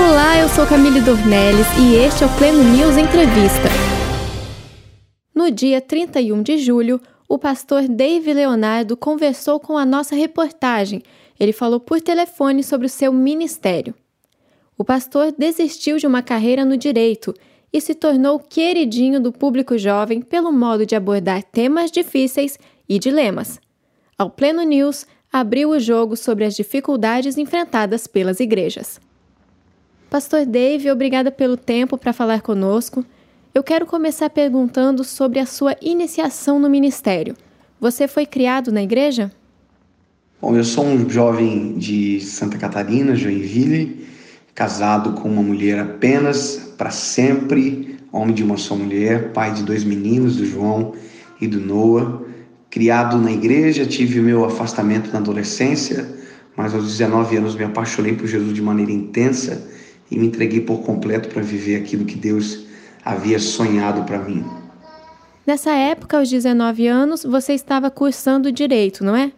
Olá, eu sou Camille Dornelles e este é o Pleno News Entrevista. No dia 31 de julho, o pastor Dave Leonardo conversou com a nossa reportagem. Ele falou por telefone sobre o seu ministério. O pastor desistiu de uma carreira no direito e se tornou queridinho do público jovem pelo modo de abordar temas difíceis e dilemas. Ao Pleno News, abriu o jogo sobre as dificuldades enfrentadas pelas igrejas. Pastor Dave, obrigada pelo tempo para falar conosco. Eu quero começar perguntando sobre a sua iniciação no ministério. Você foi criado na igreja? Bom, eu sou um jovem de Santa Catarina, Joinville, casado com uma mulher apenas para sempre, homem de uma só mulher, pai de dois meninos, do João e do Noah. Criado na igreja, tive o meu afastamento na adolescência, mas aos 19 anos me apaixonei por Jesus de maneira intensa e me entreguei por completo para viver aquilo que Deus havia sonhado para mim. Nessa época, aos 19 anos, você estava cursando direito, não é?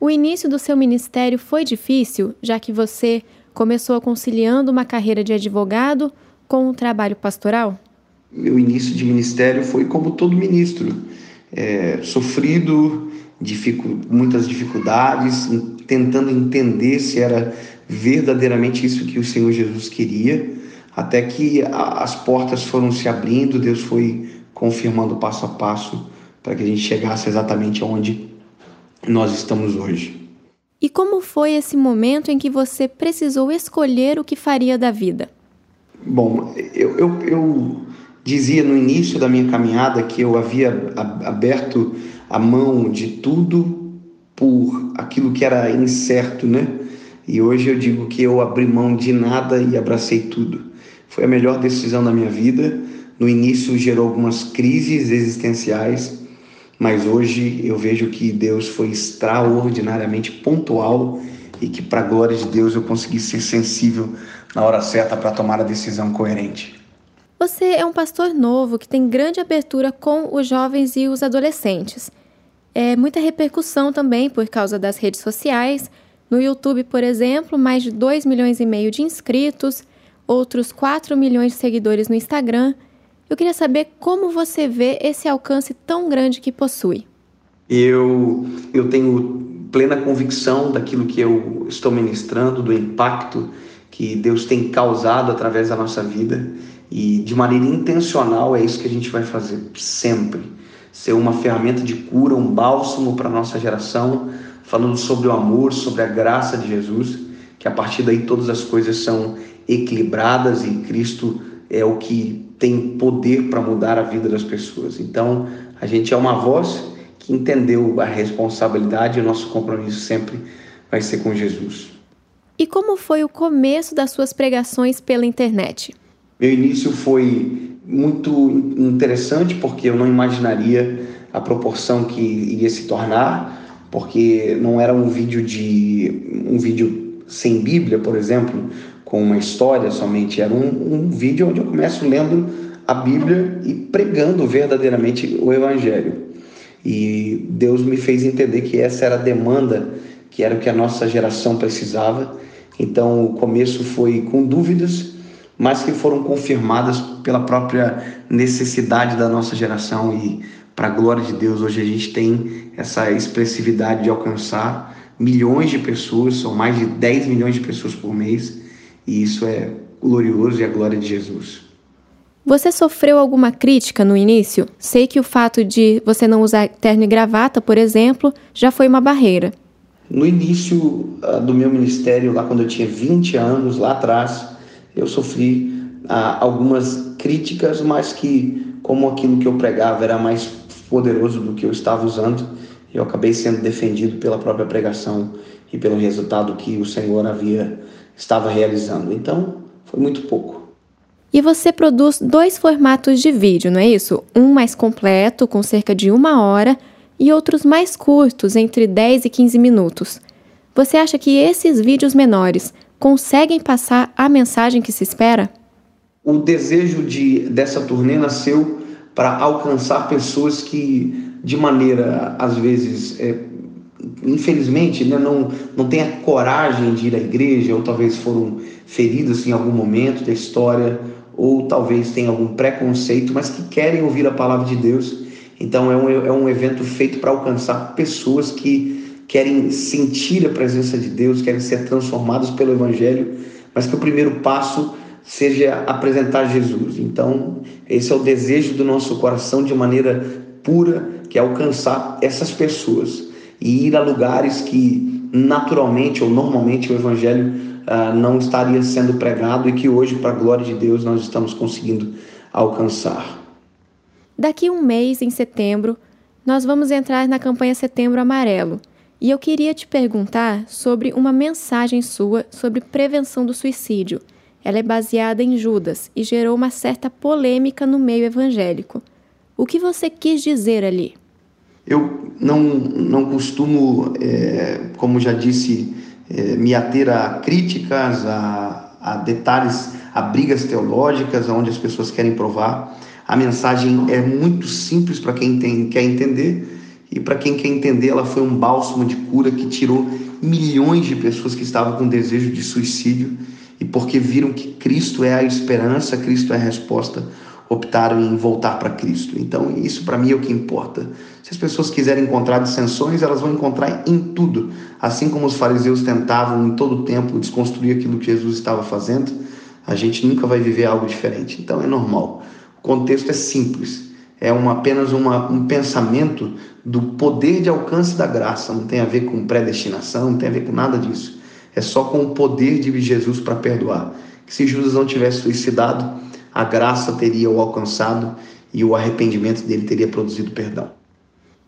O início do seu ministério foi difícil, já que você começou conciliando uma carreira de advogado com um trabalho pastoral? Meu início de ministério foi como todo ministro, é, sofrido, dificu muitas dificuldades, tentando entender se era verdadeiramente isso que o Senhor Jesus queria, até que a, as portas foram se abrindo, Deus foi confirmando passo a passo para que a gente chegasse exatamente aonde nós estamos hoje. E como foi esse momento em que você precisou escolher o que faria da vida? Bom, eu, eu, eu dizia no início da minha caminhada que eu havia aberto a mão de tudo por aquilo que era incerto, né? E hoje eu digo que eu abri mão de nada e abracei tudo. Foi a melhor decisão da minha vida. No início gerou algumas crises existenciais, mas hoje eu vejo que Deus foi extraordinariamente pontual e que, para a glória de Deus, eu consegui ser sensível na hora certa para tomar a decisão coerente. Você é um pastor novo que tem grande abertura com os jovens e os adolescentes. É muita repercussão também por causa das redes sociais no YouTube, por exemplo, mais de 2 milhões e meio de inscritos, outros 4 milhões de seguidores no Instagram. Eu queria saber como você vê esse alcance tão grande que possui. Eu, eu tenho plena convicção daquilo que eu estou ministrando, do impacto que Deus tem causado através da nossa vida e de maneira intencional é isso que a gente vai fazer sempre. Ser uma ferramenta de cura, um bálsamo para a nossa geração, falando sobre o amor, sobre a graça de Jesus, que a partir daí todas as coisas são equilibradas e Cristo é o que tem poder para mudar a vida das pessoas. Então, a gente é uma voz que entendeu a responsabilidade e o nosso compromisso sempre vai ser com Jesus. E como foi o começo das suas pregações pela internet? Meu início foi muito interessante porque eu não imaginaria a proporção que iria se tornar porque não era um vídeo de um vídeo sem Bíblia, por exemplo, com uma história somente, era um, um vídeo onde eu começo lendo a Bíblia e pregando verdadeiramente o Evangelho. E Deus me fez entender que essa era a demanda, que era o que a nossa geração precisava. Então o começo foi com dúvidas, mas que foram confirmadas pela própria necessidade da nossa geração e para a glória de Deus, hoje a gente tem essa expressividade de alcançar milhões de pessoas, são mais de 10 milhões de pessoas por mês, e isso é glorioso e a glória de Jesus. Você sofreu alguma crítica no início? Sei que o fato de você não usar terno e gravata, por exemplo, já foi uma barreira. No início uh, do meu ministério, lá quando eu tinha 20 anos, lá atrás, eu sofri uh, algumas críticas, mas que, como aquilo que eu pregava era mais poderoso do que eu estava usando. Eu acabei sendo defendido pela própria pregação e pelo resultado que o Senhor havia estava realizando. Então, foi muito pouco. E você produz dois formatos de vídeo, não é isso? Um mais completo, com cerca de uma hora, e outros mais curtos, entre 10 e 15 minutos. Você acha que esses vídeos menores conseguem passar a mensagem que se espera? O desejo de, dessa turnê nasceu para alcançar pessoas que, de maneira às vezes é, infelizmente, né, não, não têm a coragem de ir à igreja, ou talvez foram feridos em algum momento da história, ou talvez tenham algum preconceito, mas que querem ouvir a palavra de Deus. Então é um, é um evento feito para alcançar pessoas que querem sentir a presença de Deus, querem ser transformados pelo Evangelho, mas que o primeiro passo seja apresentar Jesus. Então, esse é o desejo do nosso coração de maneira pura, que é alcançar essas pessoas e ir a lugares que naturalmente ou normalmente o evangelho uh, não estaria sendo pregado e que hoje, para a glória de Deus, nós estamos conseguindo alcançar. Daqui um mês, em setembro, nós vamos entrar na campanha Setembro Amarelo. E eu queria te perguntar sobre uma mensagem sua sobre prevenção do suicídio. Ela é baseada em Judas e gerou uma certa polêmica no meio evangélico. O que você quis dizer ali? Eu não, não costumo, é, como já disse, é, me ater a críticas, a, a detalhes, a brigas teológicas, onde as pessoas querem provar. A mensagem é muito simples para quem tem, quer entender, e para quem quer entender, ela foi um bálsamo de cura que tirou milhões de pessoas que estavam com desejo de suicídio e porque viram que Cristo é a esperança, Cristo é a resposta optaram em voltar para Cristo. Então, isso para mim é o que importa. Se as pessoas quiserem encontrar dissensões, elas vão encontrar em tudo. Assim como os fariseus tentavam em todo o tempo desconstruir aquilo que Jesus estava fazendo, a gente nunca vai viver algo diferente. Então, é normal. O contexto é simples. É uma, apenas uma, um pensamento do poder de alcance da graça. Não tem a ver com predestinação, não tem a ver com nada disso. É só com o poder de Jesus para perdoar. Que se Judas não tivesse suicidado, a graça teria o alcançado e o arrependimento dele teria produzido perdão.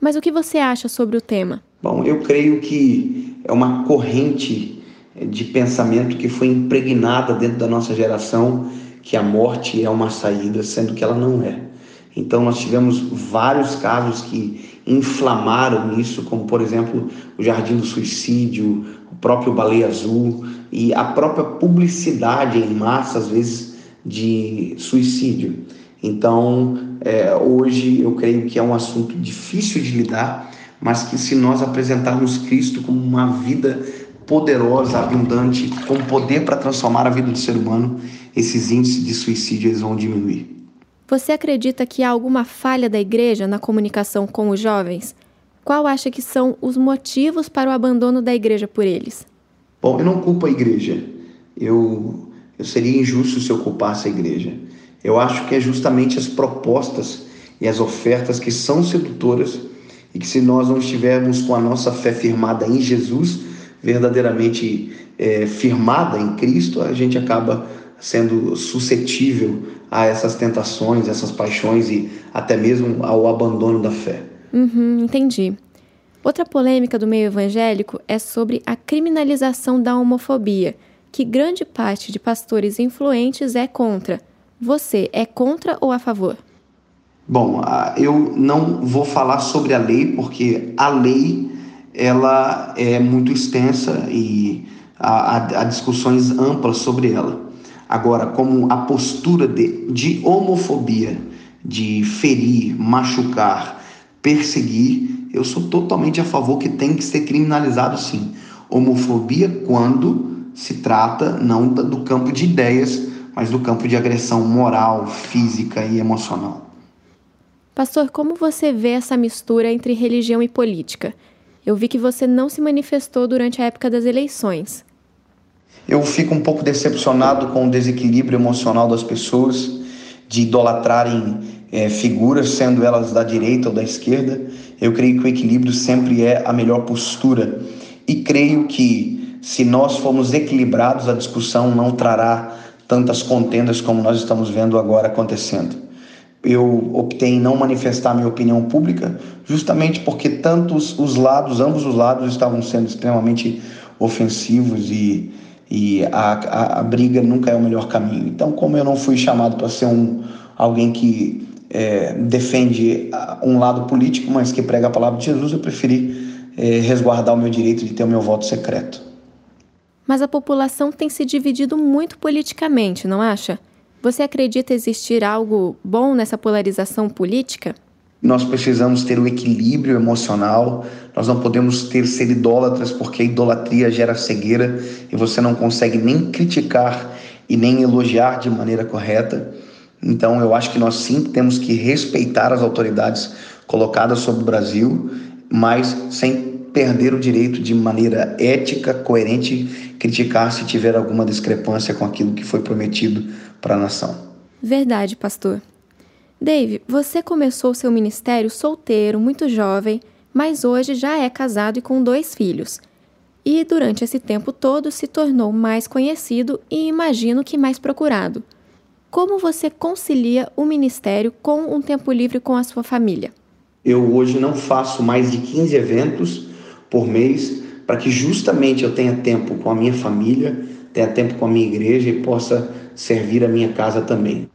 Mas o que você acha sobre o tema? Bom, eu creio que é uma corrente de pensamento que foi impregnada dentro da nossa geração que a morte é uma saída, sendo que ela não é. Então nós tivemos vários casos que inflamaram isso, como por exemplo o Jardim do Suicídio, o próprio Baleia Azul e a própria publicidade em massa às vezes de suicídio. Então, é, hoje eu creio que é um assunto difícil de lidar, mas que se nós apresentarmos Cristo como uma vida poderosa, abundante, com poder para transformar a vida do ser humano, esses índices de suicídio eles vão diminuir. Você acredita que há alguma falha da igreja na comunicação com os jovens? Qual acha que são os motivos para o abandono da igreja por eles? Bom, eu não culpo a igreja. Eu eu seria injusto se eu culpasse a igreja. Eu acho que é justamente as propostas e as ofertas que são sedutoras e que se nós não estivermos com a nossa fé firmada em Jesus, verdadeiramente é, firmada em Cristo, a gente acaba sendo suscetível a essas tentações, essas paixões e até mesmo ao abandono da fé. Uhum, entendi. Outra polêmica do meio evangélico é sobre a criminalização da homofobia que grande parte de pastores influentes é contra. Você é contra ou a favor? Bom, eu não vou falar sobre a lei, porque a lei ela é muito extensa e há, há discussões amplas sobre ela. Agora, como a postura de, de homofobia, de ferir, machucar, perseguir, eu sou totalmente a favor que tem que ser criminalizado sim. Homofobia quando se trata não do campo de ideias, mas do campo de agressão moral, física e emocional. Pastor, como você vê essa mistura entre religião e política? Eu vi que você não se manifestou durante a época das eleições. Eu fico um pouco decepcionado com o desequilíbrio emocional das pessoas de idolatrarem é, figuras, sendo elas da direita ou da esquerda. Eu creio que o equilíbrio sempre é a melhor postura. E creio que se nós formos equilibrados, a discussão não trará tantas contendas como nós estamos vendo agora acontecendo. Eu optei em não manifestar minha opinião pública, justamente porque tantos os lados, ambos os lados, estavam sendo extremamente ofensivos e, e a, a, a briga nunca é o melhor caminho. Então, como eu não fui chamado para ser um, alguém que é, defende um lado político, mas que prega a palavra de Jesus, eu preferi é, resguardar o meu direito de ter o meu voto secreto mas a população tem se dividido muito politicamente, não acha? Você acredita existir algo bom nessa polarização política? nós precisamos ter o equilíbrio emocional, nós não podemos ter ser idólatras, porque a idolatria gera cegueira e você não consegue nem criticar e nem elogiar de maneira correta. Então, eu acho que nós sim temos que respeitar as autoridades colocadas sobre o Brasil, mas sem perder o direito de maneira ética, coerente, criticar se tiver alguma discrepância com aquilo que foi prometido para a nação. Verdade, pastor. Dave, você começou seu ministério solteiro, muito jovem, mas hoje já é casado e com dois filhos. E durante esse tempo todo se tornou mais conhecido e imagino que mais procurado. Como você concilia o ministério com um tempo livre com a sua família? Eu hoje não faço mais de 15 eventos por mês para que justamente eu tenha tempo com a minha família, tenha tempo com a minha igreja e possa servir a minha casa também.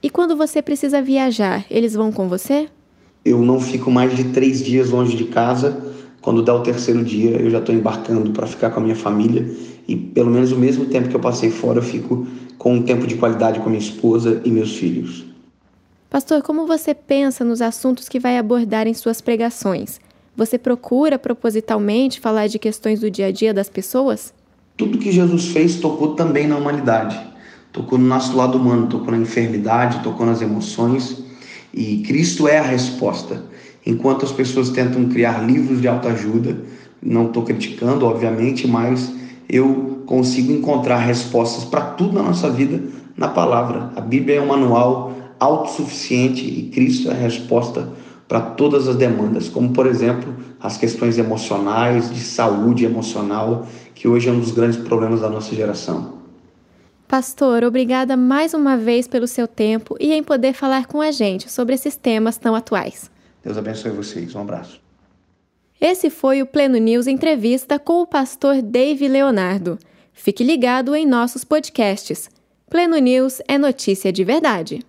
E quando você precisa viajar, eles vão com você? Eu não fico mais de três dias longe de casa. Quando dá o terceiro dia, eu já estou embarcando para ficar com a minha família. E pelo menos o mesmo tempo que eu passei fora, eu fico com um tempo de qualidade com a minha esposa e meus filhos. Pastor, como você pensa nos assuntos que vai abordar em suas pregações? Você procura propositalmente falar de questões do dia a dia das pessoas? Tudo que Jesus fez tocou também na humanidade tocou no nosso lado humano, tocou na enfermidade, tocou nas emoções. E Cristo é a resposta. Enquanto as pessoas tentam criar livros de autoajuda, não estou criticando, obviamente, mas eu consigo encontrar respostas para tudo na nossa vida na palavra. A Bíblia é um manual autossuficiente e Cristo é a resposta para todas as demandas, como por exemplo as questões emocionais, de saúde emocional, que hoje é um dos grandes problemas da nossa geração. Pastor, obrigada mais uma vez pelo seu tempo e em poder falar com a gente sobre esses temas tão atuais. Deus abençoe vocês. Um abraço. Esse foi o Pleno News Entrevista com o pastor Dave Leonardo. Fique ligado em nossos podcasts. Pleno News é notícia de verdade.